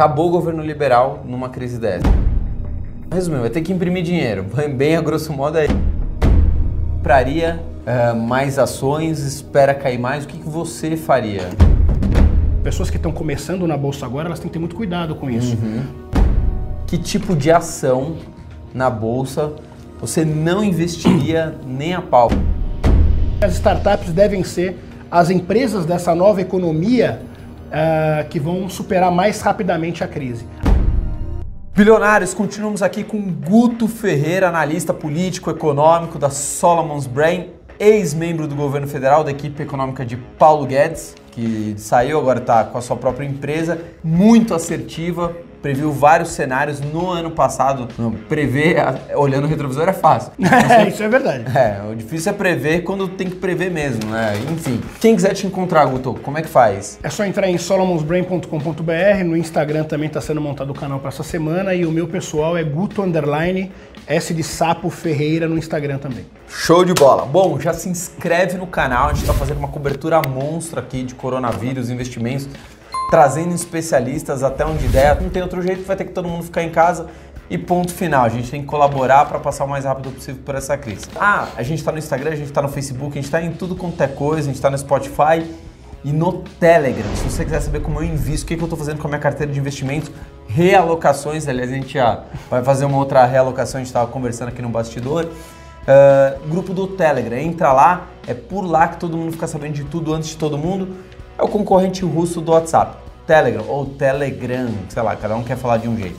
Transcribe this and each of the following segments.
Acabou o governo liberal numa crise dessa. Resumindo, vai ter que imprimir dinheiro. Bem a grosso modo é. Compraria uh, mais ações, espera cair mais. O que, que você faria? Pessoas que estão começando na bolsa agora, elas têm que ter muito cuidado com isso. Uhum. Que tipo de ação na bolsa você não investiria nem a pau? As startups devem ser as empresas dessa nova economia uh, que vão superar mais rapidamente a crise. Bilionários, continuamos aqui com Guto Ferreira, analista político econômico da Solomon's Brain, ex-membro do governo federal da equipe econômica de Paulo Guedes, que saiu agora está com a sua própria empresa, muito assertiva, previu vários cenários no ano passado. Não, prever olhando o retrovisor é fácil. É, isso é verdade. É, o difícil é prever quando tem que prever mesmo, né? Enfim, quem quiser te encontrar, Guto, como é que faz? É só entrar em solomonsbrain.com.br, no Instagram também está sendo montado o canal para essa semana e o meu pessoal é Guto Underline S de Sapo Ferreira no Instagram também. Show de bola. Bom, já se inscreve no canal, a gente está fazendo uma cobertura monstra aqui de coronavírus, investimentos trazendo especialistas até onde der. Não tem outro jeito, vai ter que todo mundo ficar em casa e ponto final. A gente tem que colaborar para passar o mais rápido possível por essa crise. Ah, a gente está no Instagram, a gente está no Facebook, a gente está em tudo quanto é coisa, a gente está no Spotify e no Telegram. Se você quiser saber como eu invisto, o que, que eu estou fazendo com a minha carteira de investimentos, realocações, aliás, a gente já vai fazer uma outra realocação, a gente estava conversando aqui no bastidor. Uh, grupo do Telegram, entra lá, é por lá que todo mundo fica sabendo de tudo antes de todo mundo é o concorrente russo do WhatsApp, Telegram ou Telegram, sei lá, cada um quer falar de um jeito.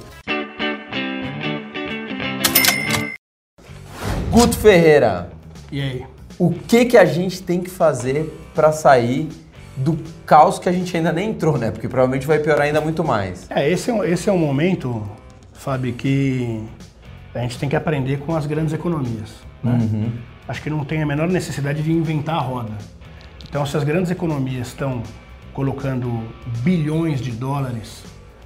Guto Ferreira. E aí? O que que a gente tem que fazer para sair do caos que a gente ainda nem entrou, né? Porque provavelmente vai piorar ainda muito mais. É, esse é, esse é um momento, Fábio, que a gente tem que aprender com as grandes economias. Né? Uhum. Acho que não tem a menor necessidade de inventar a roda. Então, as grandes economias estão colocando bilhões de dólares,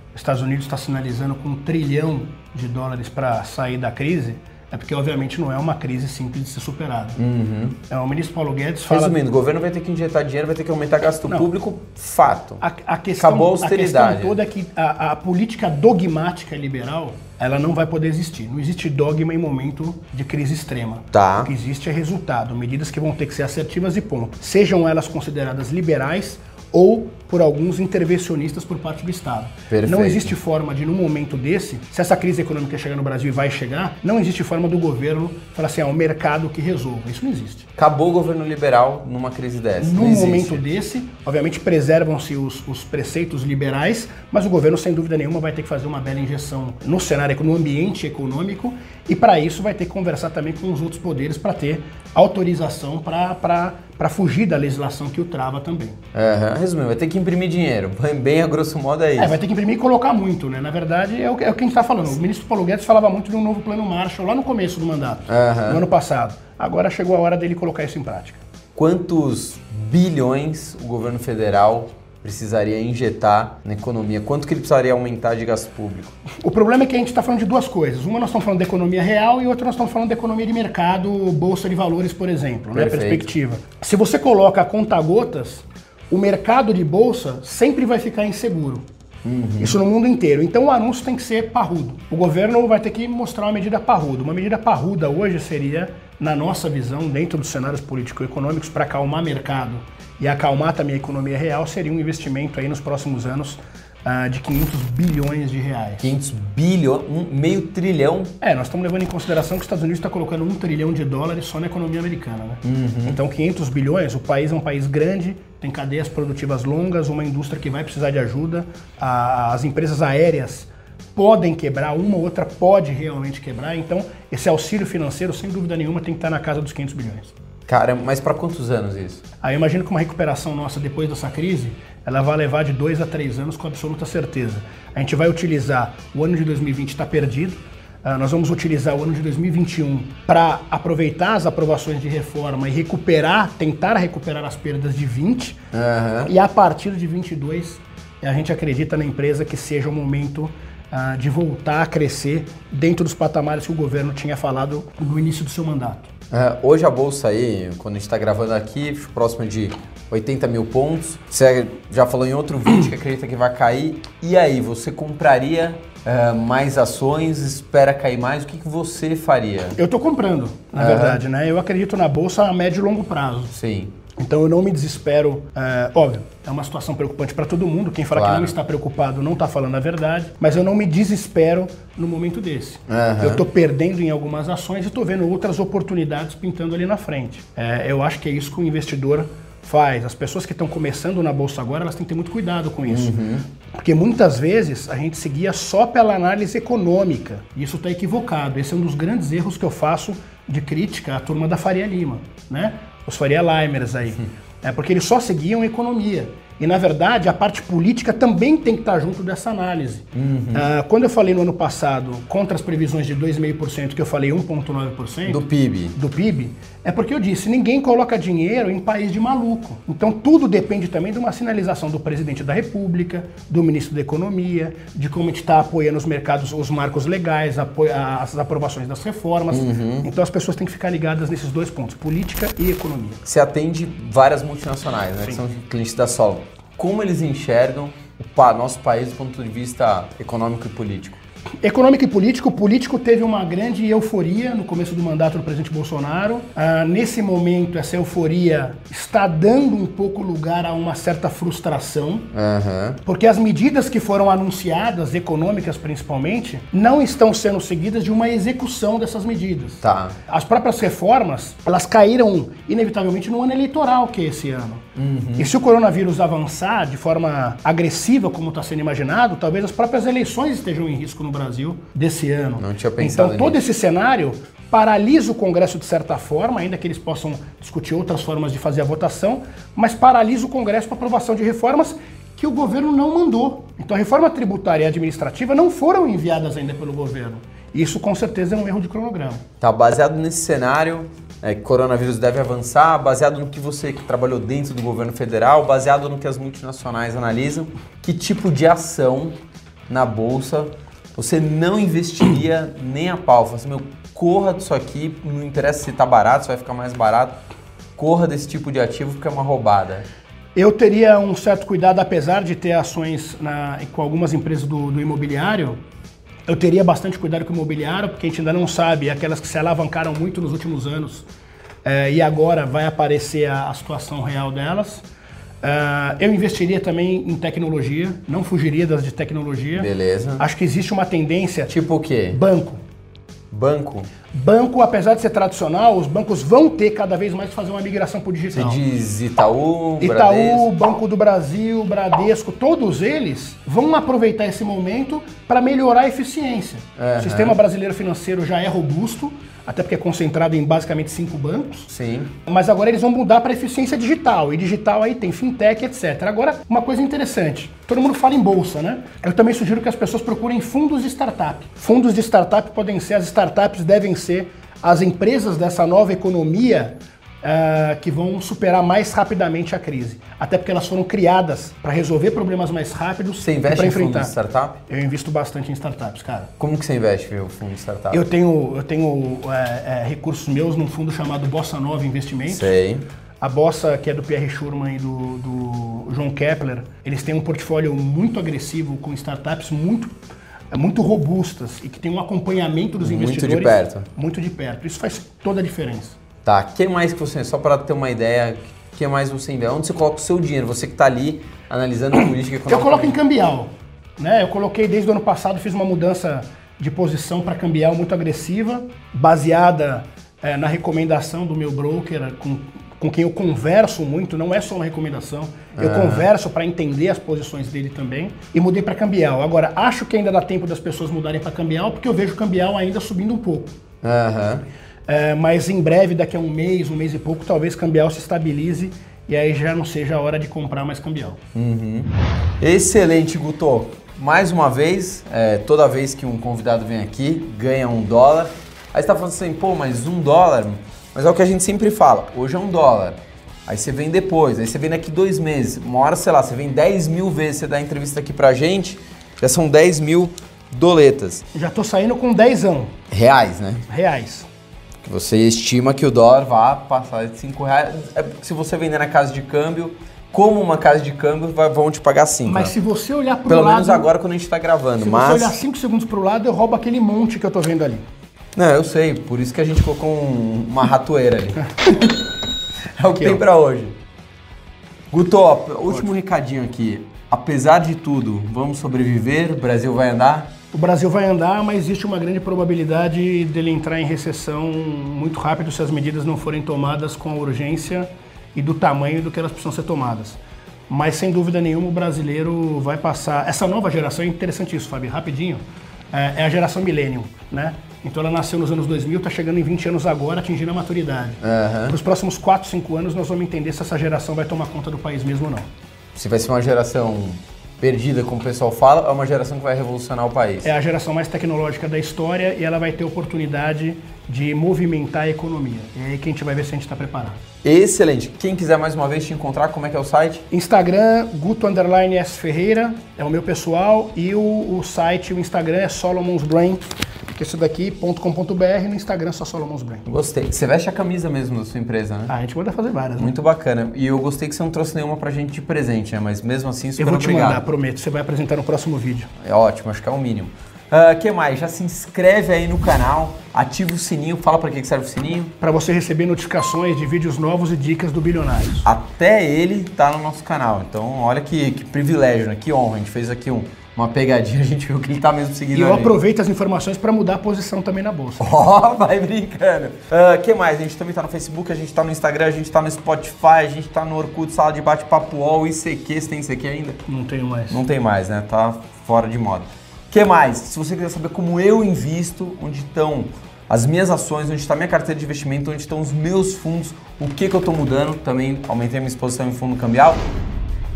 os Estados Unidos está sinalizando com um trilhão de dólares para sair da crise, é porque, obviamente, não é uma crise simples de ser superada. Uhum. É, o ministro Paulo Guedes fala... Resumindo, o governo vai ter que injetar dinheiro, vai ter que aumentar gasto não. público, fato. A, a questão, Acabou a austeridade. A questão toda é que a, a, política dogmática liberal, ela não vai poder existir. Não existe dogma em momento de crise extrema. Tá. O que existe é resultado, medidas que vão ter que ser assertivas e ponto. Sejam elas consideradas liberais ou por alguns intervencionistas por parte do Estado. Perfeito. Não existe forma de, num momento desse, se essa crise econômica chegar no Brasil e vai chegar, não existe forma do governo falar assim, é o mercado que resolva. Isso não existe. Acabou o governo liberal numa crise dessa. Num momento desse, obviamente preservam-se os, os, preceitos liberais, mas o governo, sem dúvida nenhuma, vai ter que fazer uma bela injeção no cenário, no ambiente econômico, e para isso vai ter que conversar também com os outros poderes para ter autorização para fugir da legislação que o trava também. Uhum. Resumindo, vai ter que imprimir dinheiro. Bem a grosso modo é isso. É, vai ter que imprimir e colocar muito, né? Na verdade, é o, é o que a gente está falando. O ministro Paulo Guedes falava muito de um novo plano Marshall lá no começo do mandato, uhum. no ano passado. Agora chegou a hora dele colocar isso em prática. Quantos bilhões o governo federal precisaria injetar na economia? Quanto que ele precisaria aumentar de gasto público? O problema é que a gente está falando de duas coisas. Uma nós estamos falando da economia real e outra nós estamos falando da economia de mercado, bolsa de valores, por exemplo, né? Perspectiva. Se você coloca a conta gotas, o mercado de bolsa sempre vai ficar inseguro. Uhum. Isso no mundo inteiro. Então o anúncio tem que ser parrudo. O governo vai ter que mostrar uma medida parruda. Uma medida parruda hoje seria, na nossa visão, dentro dos cenários político-econômicos, para acalmar mercado e acalmar também a economia real, seria um investimento aí nos próximos anos uh, de 500 bilhões de reais. 500 bilhões, um meio trilhão? É, nós estamos levando em consideração que os Estados Unidos está colocando um trilhão de dólares só na economia americana, né? Uhum. Então 500 bilhões, o país é um país grande, tem cadeias produtivas longas, uma indústria que vai precisar de ajuda, as empresas aéreas podem quebrar, uma ou outra pode realmente quebrar, então esse auxílio financeiro, sem dúvida nenhuma, tem que estar na casa dos 500 bilhões. Cara, mas para quantos anos isso? Aí eu imagino que uma recuperação nossa depois dessa crise, ela vai levar de dois a três anos com absoluta certeza. A gente vai utilizar o ano de 2020 está perdido, nós vamos utilizar o ano de 2021 para aproveitar as aprovações de reforma e recuperar, tentar recuperar as perdas de 20. Uhum. E a partir de 22, a gente acredita na empresa que seja o momento uh, de voltar a crescer dentro dos patamares que o governo tinha falado no início do seu mandato. É, hoje a bolsa aí, quando a gente está gravando aqui, próxima de 80 mil pontos. Você já falou em outro vídeo que acredita que vai cair. E aí, você compraria é, mais ações, espera cair mais? O que, que você faria? Eu estou comprando, na uhum. verdade, né? Eu acredito na bolsa a médio e longo prazo. Sim. Então eu não me desespero. É, óbvio, é uma situação preocupante para todo mundo. Quem fala claro. que não está preocupado não está falando a verdade. Mas eu não me desespero no momento desse. Uhum. Eu estou perdendo em algumas ações e estou vendo outras oportunidades pintando ali na frente. É, eu acho que é isso que o investidor faz. As pessoas que estão começando na bolsa agora, elas têm que ter muito cuidado com isso. Uhum. Porque muitas vezes a gente seguia só pela análise econômica. E isso está equivocado. Esse é um dos grandes erros que eu faço de crítica à turma da Faria Lima, né? Os Faria Limers aí. É porque eles só seguiam economia. E, na verdade, a parte política também tem que estar junto dessa análise. Uhum. Uh, quando eu falei no ano passado contra as previsões de 2,5%, que eu falei 1,9%. Do PIB. Do PIB, é porque eu disse: ninguém coloca dinheiro em país de maluco. Então, tudo depende também de uma sinalização do presidente da República, do ministro da Economia, de como a gente está apoiando os mercados, os marcos legais, as aprovações das reformas. Uhum. Então, as pessoas têm que ficar ligadas nesses dois pontos: política e economia. Você atende várias multinacionais, né? Sim. Que são clientes da Sol como eles enxergam o nosso país do ponto de vista econômico e político? Econômico e político, o político teve uma grande euforia no começo do mandato do presidente Bolsonaro. Ah, nesse momento, essa euforia está dando um pouco lugar a uma certa frustração, uhum. porque as medidas que foram anunciadas, econômicas principalmente, não estão sendo seguidas de uma execução dessas medidas. Tá. As próprias reformas, elas caíram inevitavelmente no ano eleitoral que é esse ano. Uhum. E se o coronavírus avançar de forma agressiva, como está sendo imaginado, talvez as próprias eleições estejam em risco no Brasil desse ano. Não tinha pensado Então, todo esse cenário paralisa o Congresso de certa forma, ainda que eles possam discutir outras formas de fazer a votação, mas paralisa o Congresso para aprovação de reformas que o governo não mandou. Então, a reforma tributária e administrativa não foram enviadas ainda pelo governo. Isso, com certeza, é um erro de cronograma. Tá, baseado nesse cenário, é, coronavírus deve avançar, baseado no que você que trabalhou dentro do governo federal, baseado no que as multinacionais analisam, que tipo de ação na bolsa você não investiria nem a pau. Fala assim, meu, corra disso aqui, não interessa se está barato, se vai ficar mais barato, corra desse tipo de ativo porque é uma roubada. Eu teria um certo cuidado, apesar de ter ações na, com algumas empresas do, do imobiliário, eu teria bastante cuidado com o imobiliário, porque a gente ainda não sabe, aquelas que se alavancaram muito nos últimos anos é, e agora vai aparecer a, a situação real delas. Uh, eu investiria também em tecnologia, não fugiria das de tecnologia. Beleza. Acho que existe uma tendência. Tipo o quê? Banco. Banco? Banco, apesar de ser tradicional, os bancos vão ter cada vez mais que fazer uma migração para o digital. Você diz Itaú, Itaú, Bradesco. Banco do Brasil, Bradesco, todos eles vão aproveitar esse momento para melhorar a eficiência. Uhum. O sistema brasileiro financeiro já é robusto, até porque é concentrado em basicamente cinco bancos. Sim. Mas agora eles vão mudar para eficiência digital. E digital aí tem fintech, etc. Agora, uma coisa interessante. Todo mundo fala em bolsa, né? Eu também sugiro que as pessoas procurem fundos de startup. Fundos de startup podem ser, as startups devem ser as empresas dessa nova economia uh, que vão superar mais rapidamente a crise. Até porque elas foram criadas para resolver problemas mais rápidos você investe para enfrentar. Em fundo de startup? Eu invisto bastante em startups, cara. Como que você investe em fundo de startup? Eu tenho, eu tenho é, é, recursos meus num fundo chamado Bossa Nova Investimentos. Sei. A Bossa, que é do Pierre Schurman e do, do João Kepler, eles têm um portfólio muito agressivo com startups muito muito robustas e que tem um acompanhamento dos investidores muito de perto. Muito de perto. Isso faz toda a diferença. Tá, o que mais que você, só para ter uma ideia, o que mais você investe? Onde você coloca o seu dinheiro? Você que está ali analisando política econômica. Eu coloco em cambial. Né? Eu coloquei desde o ano passado, fiz uma mudança de posição para cambial muito agressiva, baseada é, na recomendação do meu broker, com, com quem eu converso muito, não é só uma recomendação, eu uhum. converso para entender as posições dele também, e mudei para cambial. Agora, acho que ainda dá tempo das pessoas mudarem para cambial, porque eu vejo cambial ainda subindo um pouco. Aham. Uhum. É, mas em breve, daqui a um mês, um mês e pouco, talvez cambial se estabilize e aí já não seja a hora de comprar mais cambial. Uhum. Excelente, Guto. Mais uma vez, é, toda vez que um convidado vem aqui, ganha um dólar. Aí você tá falando assim, pô, mas um dólar? Mas é o que a gente sempre fala, hoje é um dólar. Aí você vem depois, aí você vem daqui dois meses. Uma hora, sei lá, você vem 10 mil vezes, você dá entrevista aqui pra gente, já são 10 mil doletas. Já tô saindo com 10 Reais, né? Reais. Que você estima que o dólar vá passar de 5 reais. É, se você vender na casa de câmbio, como uma casa de câmbio, vão te pagar 5. Mas né? se você olhar pro Pelo lado... Pelo menos agora quando a gente tá gravando. Se mas... você olhar 5 segundos pro lado, eu roubo aquele monte que eu tô vendo ali. Não, eu sei. Por isso que a gente colocou um, uma ratoeira ali. é o que tem para hoje. Guto, último recadinho aqui. Apesar de tudo, vamos sobreviver? O Brasil vai andar? O Brasil vai andar, mas existe uma grande probabilidade dele entrar em recessão muito rápido se as medidas não forem tomadas com a urgência e do tamanho do que elas precisam ser tomadas. Mas sem dúvida nenhuma o brasileiro vai passar. Essa nova geração é interessante isso, Fábio, rapidinho. É, é a geração millennium, né? Então ela nasceu nos anos 2000, está chegando em 20 anos agora, atingindo a maturidade. Uhum. Para os próximos 4, 5 anos nós vamos entender se essa geração vai tomar conta do país mesmo ou não. Se vai ser uma geração perdida, como o pessoal fala, é uma geração que vai revolucionar o país. É a geração mais tecnológica da história e ela vai ter oportunidade de movimentar a economia. É aí que a gente vai ver se a gente está preparado. Excelente. Quem quiser mais uma vez te encontrar, como é que é o site? Instagram, Guto S Ferreira, é o meu pessoal, e o, o site, o Instagram é Solomon's Brain que esse daqui.com.br no Instagram só Solomons Brain. Gostei. Você veste a camisa mesmo da sua empresa, né? Ah, a gente manda fazer várias. Né? Muito bacana. E eu gostei que você não trouxe nenhuma pra gente de presente, né? Mas mesmo assim, super Eu vou te obrigado. mandar, prometo. Você vai apresentar no próximo vídeo. É ótimo, acho que é o mínimo. O uh, que mais? Já se inscreve aí no canal, ativa o sininho. Fala para que serve o sininho. Para você receber notificações de vídeos novos e dicas do Bilionários. Até ele tá no nosso canal. Então, olha que, que privilégio, né? Que honra. A gente fez aqui um uma pegadinha, a gente viu que ele tá mesmo seguindo. E eu aproveito as informações para mudar a posição também na bolsa. Ó, oh, vai brincando. O uh, que mais? A gente também tá no Facebook, a gente tá no Instagram, a gente tá no Spotify, a gente tá no Orkut, sala de bate-papo UOL, ICQ. Você tem ICQ ainda? Não tenho mais. Não tem mais, né? Tá fora de moda. O que mais? Se você quiser saber como eu invisto, onde estão as minhas ações, onde está minha carteira de investimento, onde estão os meus fundos, o que, que eu estou mudando, também aumentei a minha exposição em fundo cambial.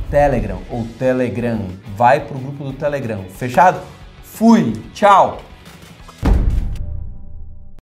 Telegram ou Telegram. Vai pro grupo do Telegram. Fechado? Fui. Tchau.